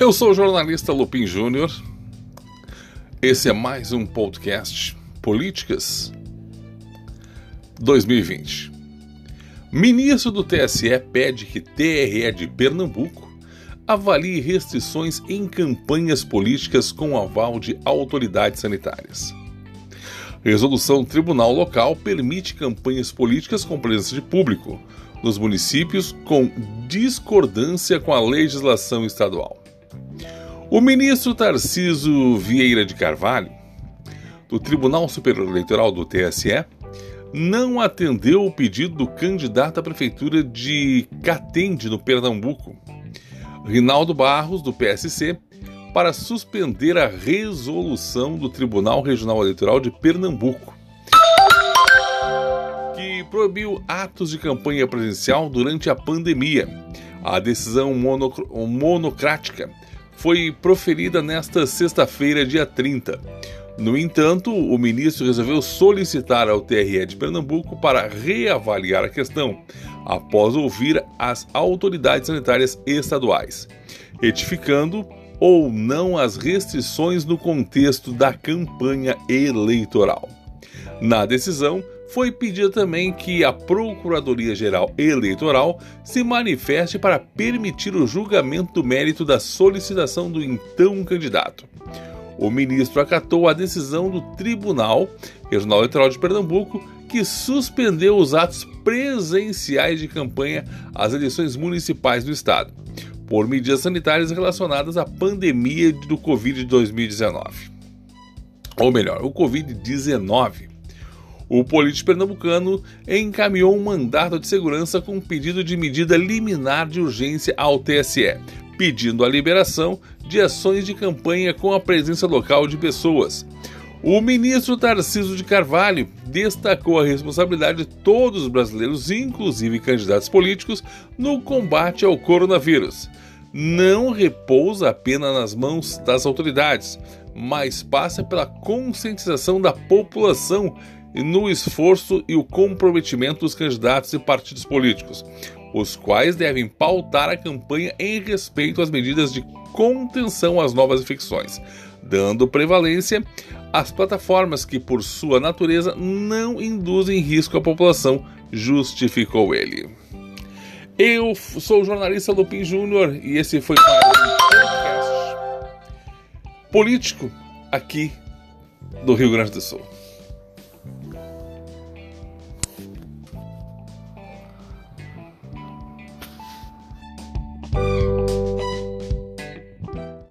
Eu sou o jornalista Lupin Júnior. Esse é mais um podcast Políticas 2020. Ministro do TSE pede que TRE de Pernambuco avalie restrições em campanhas políticas com aval de autoridades sanitárias. Resolução Tribunal Local permite campanhas políticas com presença de público nos municípios com discordância com a legislação estadual. O ministro Tarciso Vieira de Carvalho, do Tribunal Superior Eleitoral do TSE, não atendeu o pedido do candidato à prefeitura de Catende, no Pernambuco, Rinaldo Barros, do PSC, para suspender a resolução do Tribunal Regional Eleitoral de Pernambuco, que proibiu atos de campanha presencial durante a pandemia. A decisão monocrática foi proferida nesta sexta-feira, dia 30. No entanto, o ministro resolveu solicitar ao TRE de Pernambuco para reavaliar a questão, após ouvir as autoridades sanitárias estaduais, retificando ou não as restrições no contexto da campanha eleitoral. Na decisão, foi pedido também que a Procuradoria-Geral Eleitoral se manifeste para permitir o julgamento do mérito da solicitação do então candidato. O ministro acatou a decisão do Tribunal Regional Eleitoral de Pernambuco, que suspendeu os atos presenciais de campanha às eleições municipais do estado por medidas sanitárias relacionadas à pandemia do Covid-2019. Ou melhor, o Covid-19. O político pernambucano encaminhou um mandato de segurança com um pedido de medida liminar de urgência ao TSE, pedindo a liberação de ações de campanha com a presença local de pessoas. O ministro Tarciso de Carvalho destacou a responsabilidade de todos os brasileiros, inclusive candidatos políticos, no combate ao coronavírus. Não repousa apenas nas mãos das autoridades, mas passa pela conscientização da população no esforço e o comprometimento dos candidatos e partidos políticos, os quais devem pautar a campanha em respeito às medidas de contenção às novas infecções, dando prevalência às plataformas que, por sua natureza, não induzem risco à população, justificou ele. Eu sou o jornalista Lupin Júnior e esse foi um podcast político aqui do Rio Grande do Sul.